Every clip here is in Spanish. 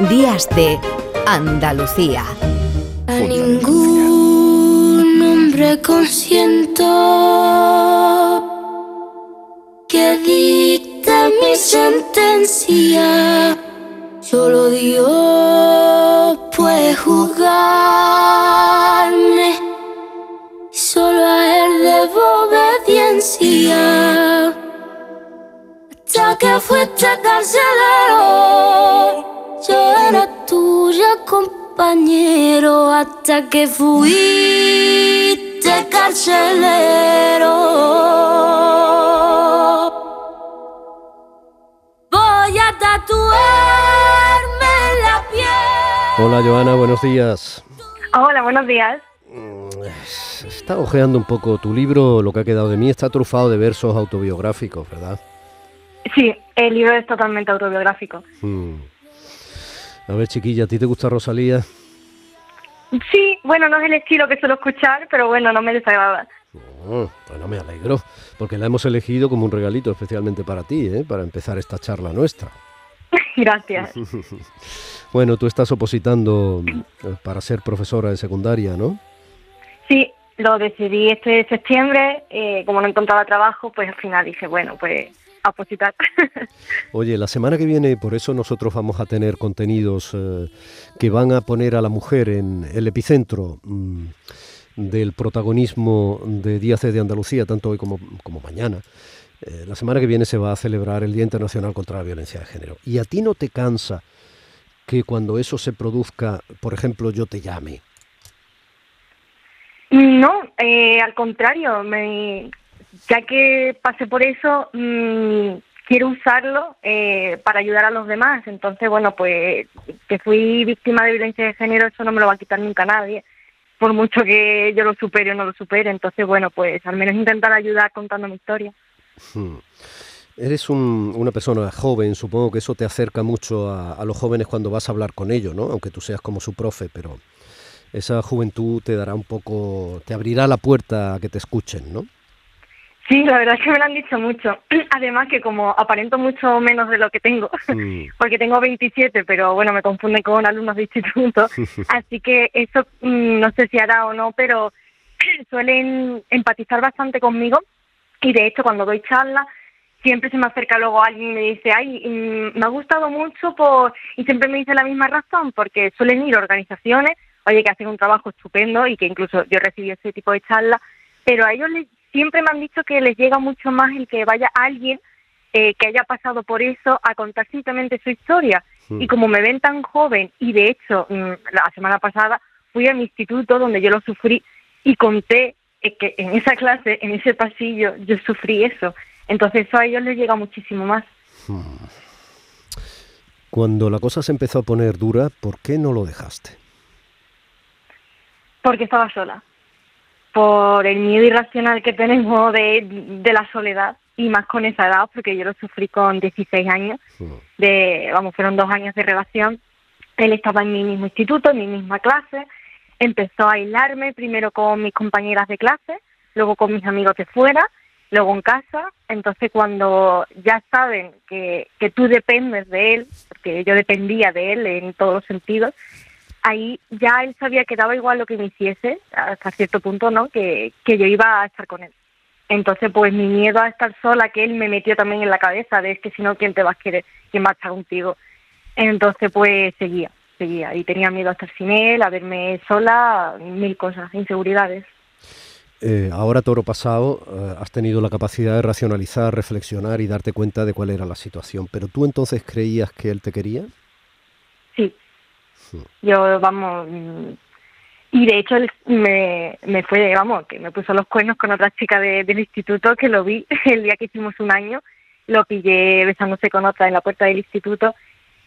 Días de Andalucía. A ningún hombre consiento que dicte mi sentencia. Solo Dios puede juzgarme. Solo a él debo obediencia. Hasta que fuiste carcelero yo era tuya, compañero, hasta que fuiste carcelero. Voy a tatuarme la piel. Hola Joana, buenos días. Hola, buenos días. Mm, está ojeando un poco tu libro, lo que ha quedado de mí, está trufado de versos autobiográficos, ¿verdad? Sí, el libro es totalmente autobiográfico. Mm. A ver, chiquilla, ¿a ti te gusta Rosalía? Sí, bueno, no es el estilo que suelo escuchar, pero bueno, no me desagrada. Oh, bueno, me alegro, porque la hemos elegido como un regalito especialmente para ti, ¿eh? para empezar esta charla nuestra. Gracias. bueno, tú estás opositando eh, para ser profesora de secundaria, ¿no? Sí, lo decidí este septiembre, eh, como no encontraba trabajo, pues al final dije, bueno, pues apositar. Oye, la semana que viene, por eso nosotros vamos a tener contenidos eh, que van a poner a la mujer en el epicentro mm, del protagonismo de Díaz de Andalucía, tanto hoy como, como mañana. Eh, la semana que viene se va a celebrar el Día Internacional contra la Violencia de Género. ¿Y a ti no te cansa que cuando eso se produzca, por ejemplo, yo te llame? No, eh, al contrario, me, ya que pasé por eso, mmm, quiero usarlo eh, para ayudar a los demás. Entonces, bueno, pues que fui víctima de violencia de género, eso no me lo va a quitar nunca nadie, por mucho que yo lo supere o no lo supere. Entonces, bueno, pues al menos intentar ayudar contando mi historia. Hmm. Eres una persona joven, supongo que eso te acerca mucho a, a, los jóvenes cuando vas a hablar con ellos, ¿no? Aunque tú seas como su profe, pero esa juventud te dará un poco, te abrirá la puerta a que te escuchen, ¿no? Sí, la verdad es que me lo han dicho mucho. Además que como aparento mucho menos de lo que tengo, porque tengo 27, pero bueno, me confunden con alumnos de instituto, así que eso mm, no sé si hará o no, pero suelen empatizar bastante conmigo. Y de hecho cuando doy charlas siempre se me acerca luego alguien y me dice, ay, mm, me ha gustado mucho por... y siempre me dice la misma razón, porque suelen ir organizaciones, oye, que hacen un trabajo estupendo y que incluso yo recibí ese tipo de charlas, pero a ellos les siempre me han dicho que les llega mucho más el que vaya alguien eh, que haya pasado por eso a contar simplemente su historia. Hmm. Y como me ven tan joven, y de hecho mm, la semana pasada fui a mi instituto donde yo lo sufrí y conté eh, que en esa clase, en ese pasillo, yo sufrí eso. Entonces eso a ellos les llega muchísimo más. Hmm. Cuando la cosa se empezó a poner dura, ¿por qué no lo dejaste? Porque estaba sola por el miedo irracional que tenemos de, la soledad y más con esa edad, porque yo lo sufrí con 16 años, de, vamos, fueron dos años de relación. Él estaba en mi mismo instituto, en mi misma clase, empezó a aislarme primero con mis compañeras de clase, luego con mis amigos de fuera, luego en casa. Entonces, cuando ya saben que, que tú dependes de él, porque yo dependía de él en todos los sentidos, ahí ya él sabía que daba igual lo que me hiciese, hasta cierto punto, ¿no? Que, que yo iba a estar con él. Entonces, pues mi miedo a estar sola, que él me metió también en la cabeza, de que si no, ¿quién te va a querer? ¿Quién va a estar contigo? Entonces, pues seguía, seguía. Y tenía miedo a estar sin él, a verme sola, mil cosas, inseguridades. Eh, ahora, toro pasado, eh, has tenido la capacidad de racionalizar, reflexionar y darte cuenta de cuál era la situación. ¿Pero tú entonces creías que él te quería? Sí, yo, vamos, y de hecho él me, me fue, vamos, que me puso los cuernos con otra chica del instituto que lo vi el día que hicimos un año, lo pillé besándose con otra en la puerta del instituto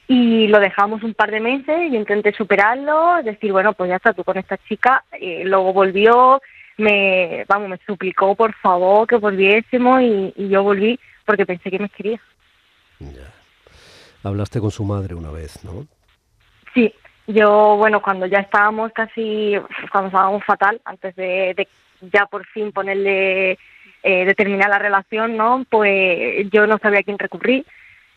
y lo dejamos un par de meses y intenté superarlo, decir, bueno, pues ya está tú con esta chica, y luego volvió, me, vamos, me suplicó por favor que volviésemos y, y yo volví porque pensé que me quería. Ya. Hablaste con su madre una vez, ¿no? Sí, yo, bueno, cuando ya estábamos casi, cuando estábamos fatal, antes de, ya por fin ponerle, eh, determinar la relación, ¿no? Pues yo no sabía a quién recurrir.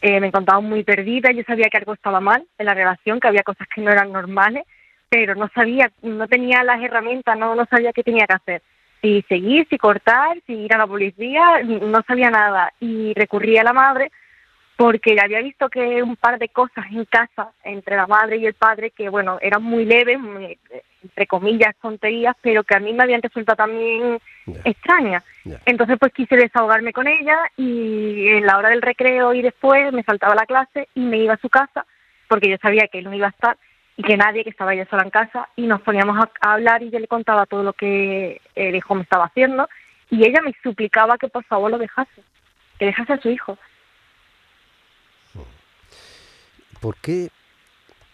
eh, me encontraba muy perdida, yo sabía que algo estaba mal en la relación, que había cosas que no eran normales, pero no sabía, no tenía las herramientas, no, no sabía qué tenía que hacer. Si seguir, si cortar, si ir a la policía, no sabía nada. Y recurrí a la madre porque había visto que un par de cosas en casa entre la madre y el padre que, bueno, eran muy leves, entre comillas, tonterías, pero que a mí me habían resultado también extrañas. Entonces, pues quise desahogarme con ella y en la hora del recreo y después me saltaba la clase y me iba a su casa porque yo sabía que él no iba a estar y que nadie, que estaba ella sola en casa y nos poníamos a, hablar y yo le contaba todo lo que el hijo me estaba haciendo y ella me suplicaba que por favor lo dejase, que dejase a su hijo. ¿Por qué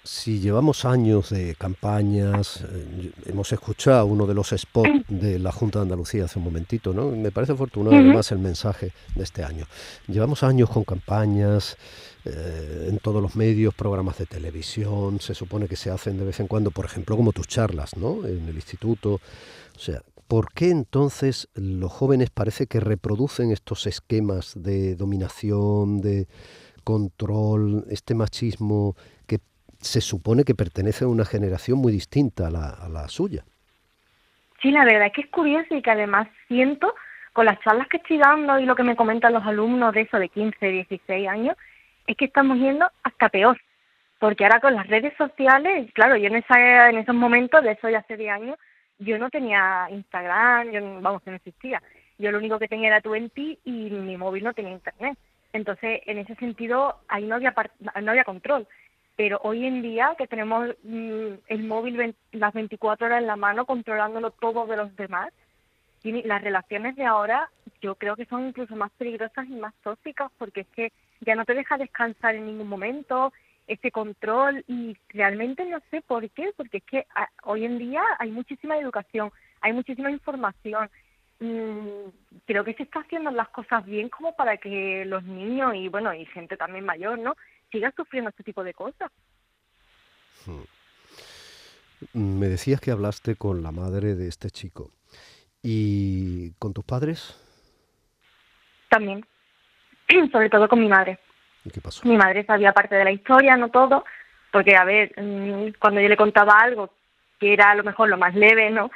si llevamos años de campañas, eh, hemos escuchado uno de los spots de la Junta de Andalucía hace un momentito, ¿no? Me parece afortunado además el mensaje de este año. Llevamos años con campañas eh, en todos los medios, programas de televisión, se supone que se hacen de vez en cuando, por ejemplo, como tus charlas, ¿no? En el instituto. O sea, ¿por qué entonces los jóvenes parece que reproducen estos esquemas de dominación, de control, este machismo que se supone que pertenece a una generación muy distinta a la, suya. Sí, la verdad es que es curioso y que además siento con las charlas que estoy dando y lo que me comentan los alumnos de eso de 15, 16 años, es que estamos yendo hasta peor. Porque ahora con las redes sociales, claro, yo en, esa, en esos momentos, de eso ya hace 10 años, yo no tenía Instagram, yo, vamos, que no existía. Yo lo único que tenía era Twenty y mi móvil no tenía internet. Entonces, en ese sentido, ahí no había, no había control. Pero hoy en día que tenemos mm, el móvil las 24 horas en la mano controlándolo todo de los demás, y las relaciones de ahora yo creo que son incluso más peligrosas y más tóxicas porque es que ya no te deja descansar en ningún momento, ese control y realmente no sé por qué, porque es que ah, hoy en día hay muchísima educación, hay muchísima información. Mm, creo que se está haciendo las cosas bien como para que los niños y bueno y gente también mayor, ¿no? siga sufriendo este tipo de cosas. Hmm. Me decías que hablaste con la madre de este chico. ¿Y con tus padres? También, sobre todo con mi madre. ¿Y qué pasó? Mi madre sabía parte de la historia, no todo, porque a ver, mm, cuando yo le contaba algo que era a lo mejor lo más leve, ¿no?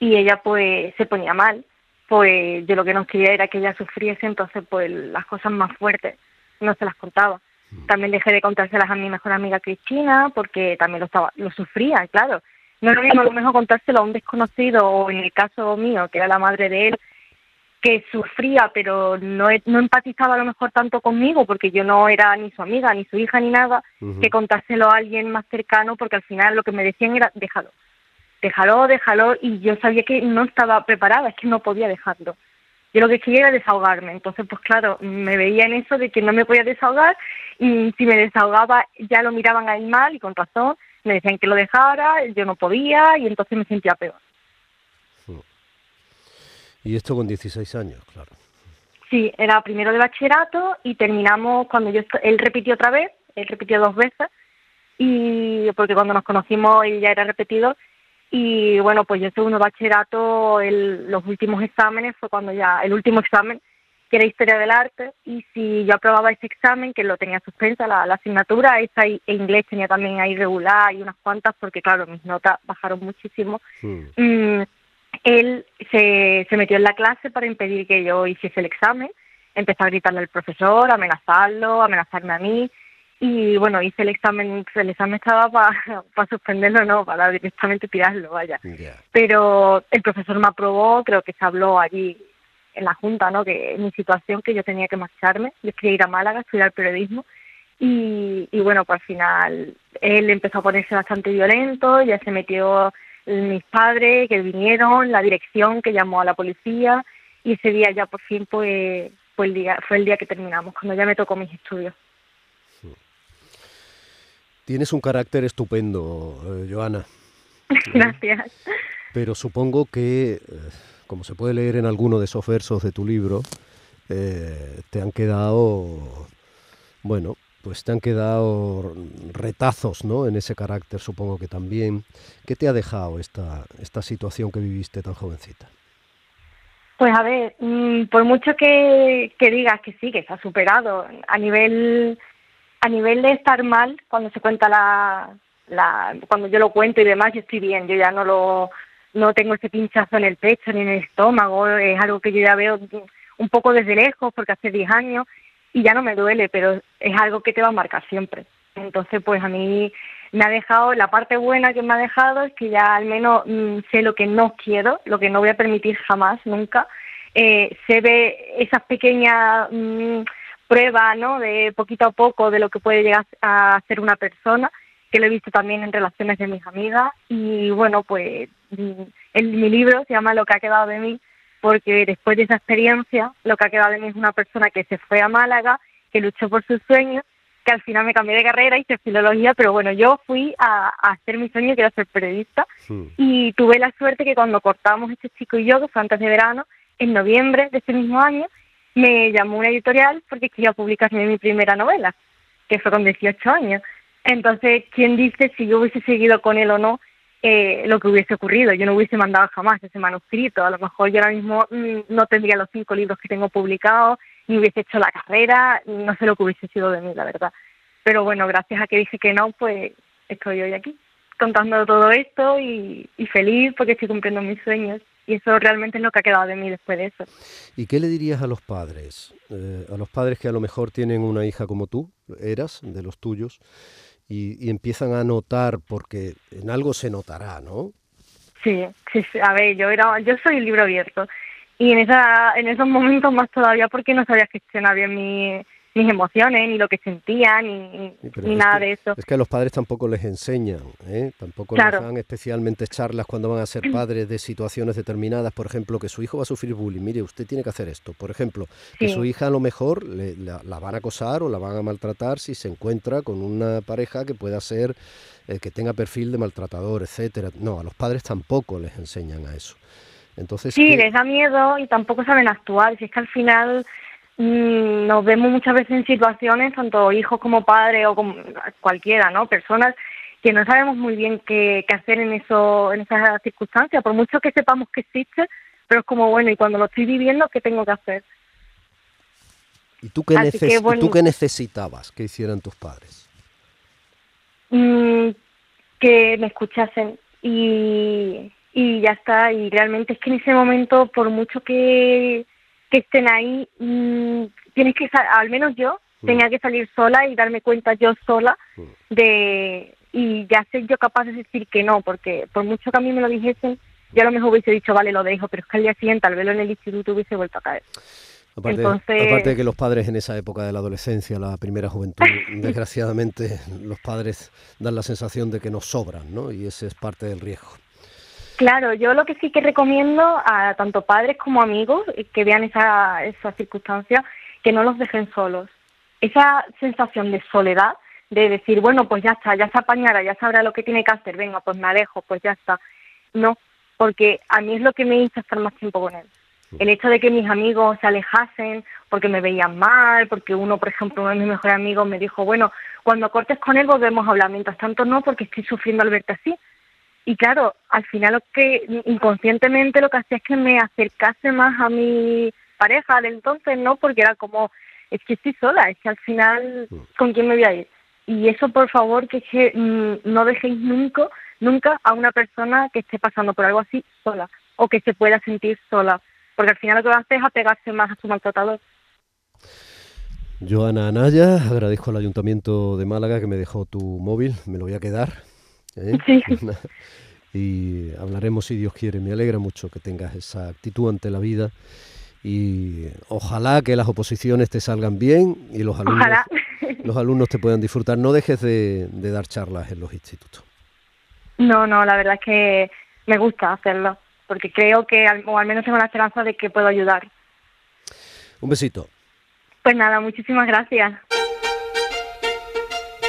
Y ella pues se ponía mal, pues yo lo que no quería era que ella sufriese, entonces pues las cosas más fuertes no se las contaba. También dejé de contárselas a mi mejor amiga Cristina porque también lo, estaba, lo sufría, claro. No es lo mismo a lo mejor contárselo a un desconocido o en el caso mío, que era la madre de él, que sufría pero no, no empatizaba a lo mejor tanto conmigo porque yo no era ni su amiga, ni su hija, ni nada, que contárselo a alguien más cercano porque al final lo que me decían era déjalo, déjalo, déjalo y yo sabía que no estaba preparada, es que no podía dejarlo yo lo que quería era desahogarme. Entonces, pues claro, me veía en eso de que no me podía desahogar y si me desahogaba ya lo miraban a él mal y con razón, me decían que lo dejara, yo no podía y entonces me sentía peor. Y esto con 16 años, claro. Sí, era primero de bachillerato y terminamos cuando yo él repitió otra vez, él repitió dos veces y porque cuando nos conocimos él ya era repetido y bueno, pues yo segundo bachillerato, el, los últimos exámenes fue cuando ya, el último examen, que era Historia del Arte, y si yo aprobaba ese examen, que lo tenía suspensa la, asignatura, esa y, e inglés tenía también ahí regular y unas cuantas, porque claro, mis notas bajaron muchísimo, mm, él se, se metió en la clase para impedir que yo hiciese el examen, empezó a gritarle al profesor, amenazarlo, amenazarme a mí, y bueno, hice el examen, el examen estaba para suspenderlo, no, para directamente tirarlo, vaya. Pero el profesor me aprobó, creo que se habló allí en la Junta, ¿no? Que mi situación, que yo tenía que marcharme, yo quería ir a Málaga a estudiar periodismo y, y bueno, pues al final él empezó a ponerse bastante violento, ya se metió mis padres que vinieron, la dirección que llamó a la policía y ese día ya por fin pues fue el día, fue el día que terminamos, cuando ya me tocó mis estudios. Tienes un carácter estupendo, eh, Joana. Gracias. Pero supongo que, eh, como se puede leer en alguno de esos versos de tu libro, eh, te han quedado, bueno, pues te han quedado retazos, ¿no? En ese carácter, supongo que también. ¿Qué te ha dejado esta, esta situación que viviste tan jovencita? Pues a ver, mm, por mucho que, que digas que sí, que se ha superado a nivel a nivel de estar mal, cuando se cuenta la, la, cuando yo lo cuento y demás, yo estoy bien, yo ya no lo, no tengo ese pinchazo en el pecho ni en el estómago, es algo que yo ya veo un poco desde lejos porque hace 10 años y ya no me duele, pero es algo que te va a marcar siempre. Entonces, pues a mí me ha dejado, la parte buena que me ha dejado es que ya al menos mm, sé lo que no quiero, lo que no voy a permitir jamás, nunca. Eh, se ve esas pequeñas mm, pruebas, ¿no? De poquito a poco de lo que puede llegar a ser una persona, que lo he visto también en relaciones de mis amigas. Y bueno, pues mm, en mi libro se llama Lo que ha quedado de mí, porque después de esa experiencia, lo que ha quedado de mí es una persona que se fue a Málaga, que luchó por sus sueños que al final me cambié de carrera, hice filología, pero bueno, yo fui a, hacer mi sueño, que era ser periodista, y tuve la suerte que cuando cortamos este chico y yo, que fue antes de verano, en noviembre de ese mismo año, me llamó una editorial porque quería publicarme mi primera novela, que fue con 18 años. Entonces, ¿quién dice si yo hubiese seguido con él o no eh, lo que hubiese ocurrido? Yo no hubiese mandado jamás ese manuscrito. A lo mejor yo ahora mismo mm, no tendría los cinco libros que tengo publicados, ni hubiese hecho la carrera, no sé lo que hubiese sido de mí, la verdad. Pero bueno, gracias a que dije que no, pues estoy hoy aquí contando todo esto y, feliz porque estoy cumpliendo mis sueños. Y eso realmente es lo que ha quedado de mí después de eso. ¿Y qué le dirías a los padres? Eh, a los padres que a lo mejor tienen una hija como tú, eras, de los tuyos, y, empiezan a notar, porque en algo se notará, ¿no? Sí, sí, a ver, yo era, yo soy libro abierto y en, esa, en esos momentos más todavía porque no sabía gestionar bien mi, mis emociones, ni lo que sentía, ni, ni nada de eso. Es que a los padres tampoco les enseñan, ¿eh? tampoco les dan especialmente charlas cuando van a ser padres de situaciones determinadas, por ejemplo, que su hijo va a sufrir bullying, mire, usted tiene que hacer esto, por ejemplo, que su hija a lo mejor la, van a acosar o la van a maltratar si se encuentra con una pareja que pueda ser, eh, que tenga perfil de maltratador, etcétera. No, a los padres tampoco les enseñan a eso. Entonces, sí, les da miedo y tampoco saben actuar. Si es que al final nos vemos muchas veces en situaciones, tanto hijos como padres o como cualquiera, ¿no? Personas que no sabemos muy bien qué, hacer en eso, en esas circunstancias, por mucho que sepamos que existe, pero es como bueno y cuando lo estoy viviendo qué tengo que hacer. ¿Y tú qué, tú qué necesitabas que hicieran tus padres? Mm, que me escuchasen y y ya está. Y realmente es que en ese momento, por mucho que, que estén ahí, tienes que, al menos yo, mm. tenía que salir sola y darme cuenta yo sola mm. de, y ya ser yo capaz de decir que no, porque por mucho que a mí me lo dijesen, yo a lo mejor hubiese dicho, vale, lo dejo, pero es que al día siguiente, al verlo en el instituto, hubiese vuelto a caer. Aparte, aparte, de que los padres en esa época de la adolescencia, la primera juventud, desgraciadamente los padres dan la sensación de que nos sobran, ¿no? Y ese es parte del riesgo. Claro, yo lo que sí que recomiendo a tanto padres como amigos que vean esa, esa circunstancia, que no los dejen solos. Esa sensación de soledad, de decir, bueno, pues ya está, ya se apañará, ya sabrá lo que tiene que hacer, venga, pues me alejo, pues ya está. No, porque a mí es lo que me hizo estar más tiempo con él. El hecho de que mis amigos se alejasen porque me veían mal, porque uno, por ejemplo, uno de mis mejores amigos me dijo, bueno, cuando cortes con él volvemos a hablar, mientras tanto no, porque estoy sufriendo al verte así. Y claro, al final lo que inconscientemente lo que hacía es que me acercase más a mi pareja del entonces, ¿no? Porque era como, es que estoy sola, es que al final, mm. ¿con quién me voy a ir? Y eso, por favor, que, que mm, no dejéis nunca, nunca a una persona que esté pasando por algo así sola o que se pueda sentir sola, porque al final lo que va a hacer es apegarse más a su maltratador. Joana Anaya, agradezco al Ayuntamiento de Málaga que me dejó tu móvil, me lo voy a quedar ¿eh? y hablaremos si Dios quiere. Me alegra mucho que tengas esa actitud ante la vida y ojalá que las oposiciones te salgan bien y los alumnos, los alumnos te puedan disfrutar. No dejes de, dar charlas en los institutos. No, no, la verdad es que me gusta hacerlo, porque creo que, o al menos tengo la esperanza de que puedo ayudar. Un besito. Pues nada, muchísimas gracias.